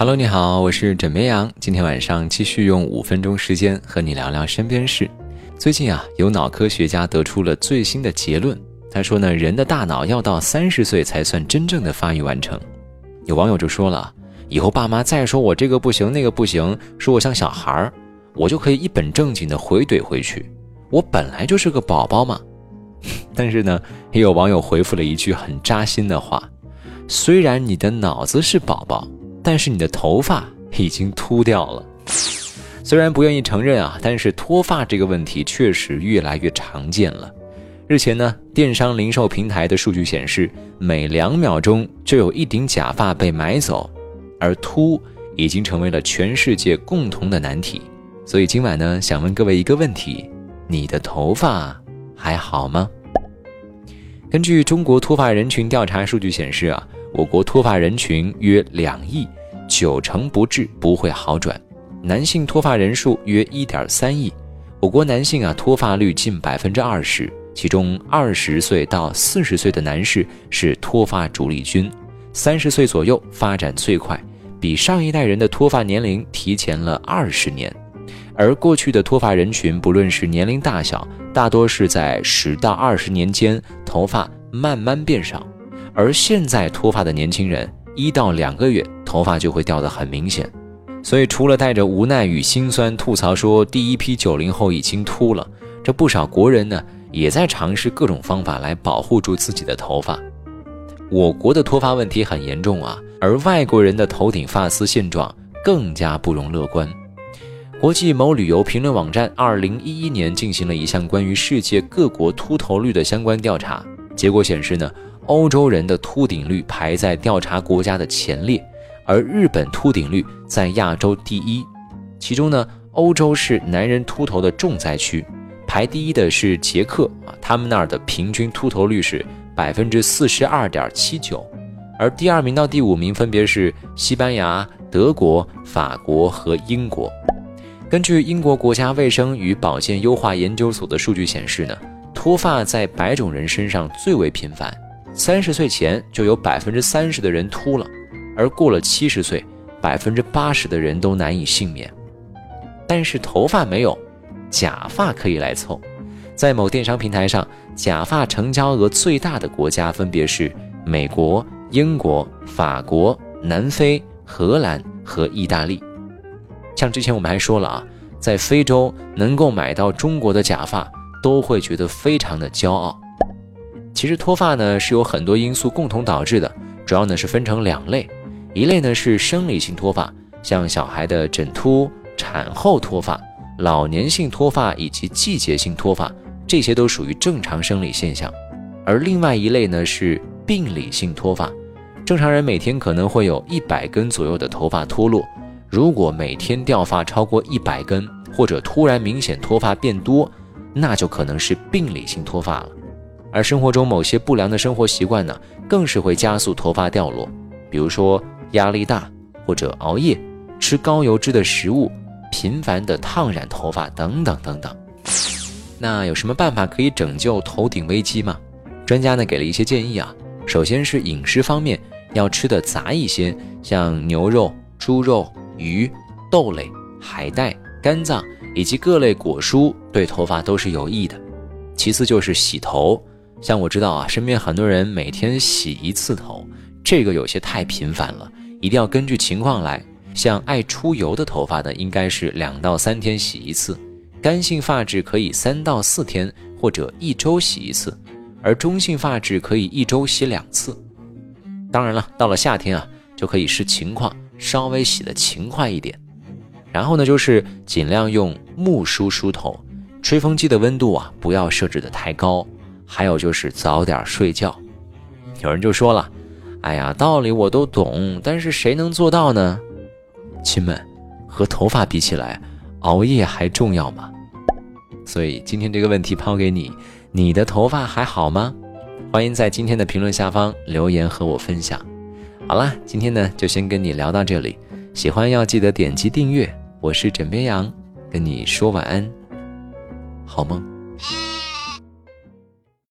Hello，你好，我是枕边羊。今天晚上继续用五分钟时间和你聊聊身边事。最近啊，有脑科学家得出了最新的结论。他说呢，人的大脑要到三十岁才算真正的发育完成。有网友就说了，以后爸妈再说我这个不行那个不行，说我像小孩儿，我就可以一本正经的回怼回去。我本来就是个宝宝嘛。但是呢，也有网友回复了一句很扎心的话：虽然你的脑子是宝宝。但是你的头发已经秃掉了，虽然不愿意承认啊，但是脱发这个问题确实越来越常见了。日前呢，电商零售平台的数据显示，每两秒钟就有一顶假发被买走，而秃已经成为了全世界共同的难题。所以今晚呢，想问各位一个问题：你的头发还好吗？根据中国脱发人群调查数据显示啊，我国脱发人群约两亿。九成不治，不会好转。男性脱发人数约一点三亿，我国男性啊脱发率近百分之二十，其中二十岁到四十岁的男士是脱发主力军，三十岁左右发展最快，比上一代人的脱发年龄提前了二十年。而过去的脱发人群，不论是年龄大小，大多是在十到二十年间头发慢慢变少，而现在脱发的年轻人。一到两个月，头发就会掉得很明显，所以除了带着无奈与心酸吐槽说第一批九零后已经秃了，这不少国人呢也在尝试各种方法来保护住自己的头发。我国的脱发问题很严重啊，而外国人的头顶发丝现状更加不容乐观。国际某旅游评论网站二零一一年进行了一项关于世界各国秃头率的相关调查，结果显示呢。欧洲人的秃顶率排在调查国家的前列，而日本秃顶率在亚洲第一。其中呢，欧洲是男人秃头的重灾区，排第一的是捷克啊，他们那儿的平均秃头率是百分之四十二点七九，而第二名到第五名分别是西班牙、德国、法国和英国。根据英国国家卫生与保健优化研究所的数据显示呢，脱发在白种人身上最为频繁。三十岁前就有百分之三十的人秃了，而过了七十岁，百分之八十的人都难以幸免。但是头发没有，假发可以来凑。在某电商平台上，假发成交额最大的国家分别是美国、英国、法国、南非、荷兰和意大利。像之前我们还说了啊，在非洲能够买到中国的假发，都会觉得非常的骄傲。其实脱发呢是有很多因素共同导致的，主要呢是分成两类，一类呢是生理性脱发，像小孩的枕秃、产后脱发、老年性脱发以及季节性脱发，这些都属于正常生理现象。而另外一类呢是病理性脱发，正常人每天可能会有一百根左右的头发脱落，如果每天掉发超过一百根，或者突然明显脱发变多，那就可能是病理性脱发了。而生活中某些不良的生活习惯呢，更是会加速头发掉落，比如说压力大或者熬夜、吃高油脂的食物、频繁的烫染头发等等等等。那有什么办法可以拯救头顶危机吗？专家呢给了一些建议啊。首先是饮食方面要吃的杂一些，像牛肉、猪肉、鱼、豆类、海带、肝脏以及各类果蔬，对头发都是有益的。其次就是洗头。像我知道啊，身边很多人每天洗一次头，这个有些太频繁了，一定要根据情况来。像爱出油的头发呢，应该是两到三天洗一次；干性发质可以三到四天或者一周洗一次，而中性发质可以一周洗两次。当然了，到了夏天啊，就可以视情况稍微洗的勤快一点。然后呢，就是尽量用木梳梳头，吹风机的温度啊，不要设置的太高。还有就是早点睡觉。有人就说了：“哎呀，道理我都懂，但是谁能做到呢？”亲们，和头发比起来，熬夜还重要吗？所以今天这个问题抛给你：你的头发还好吗？欢迎在今天的评论下方留言和我分享。好了，今天呢就先跟你聊到这里。喜欢要记得点击订阅。我是枕边羊，跟你说晚安，好梦。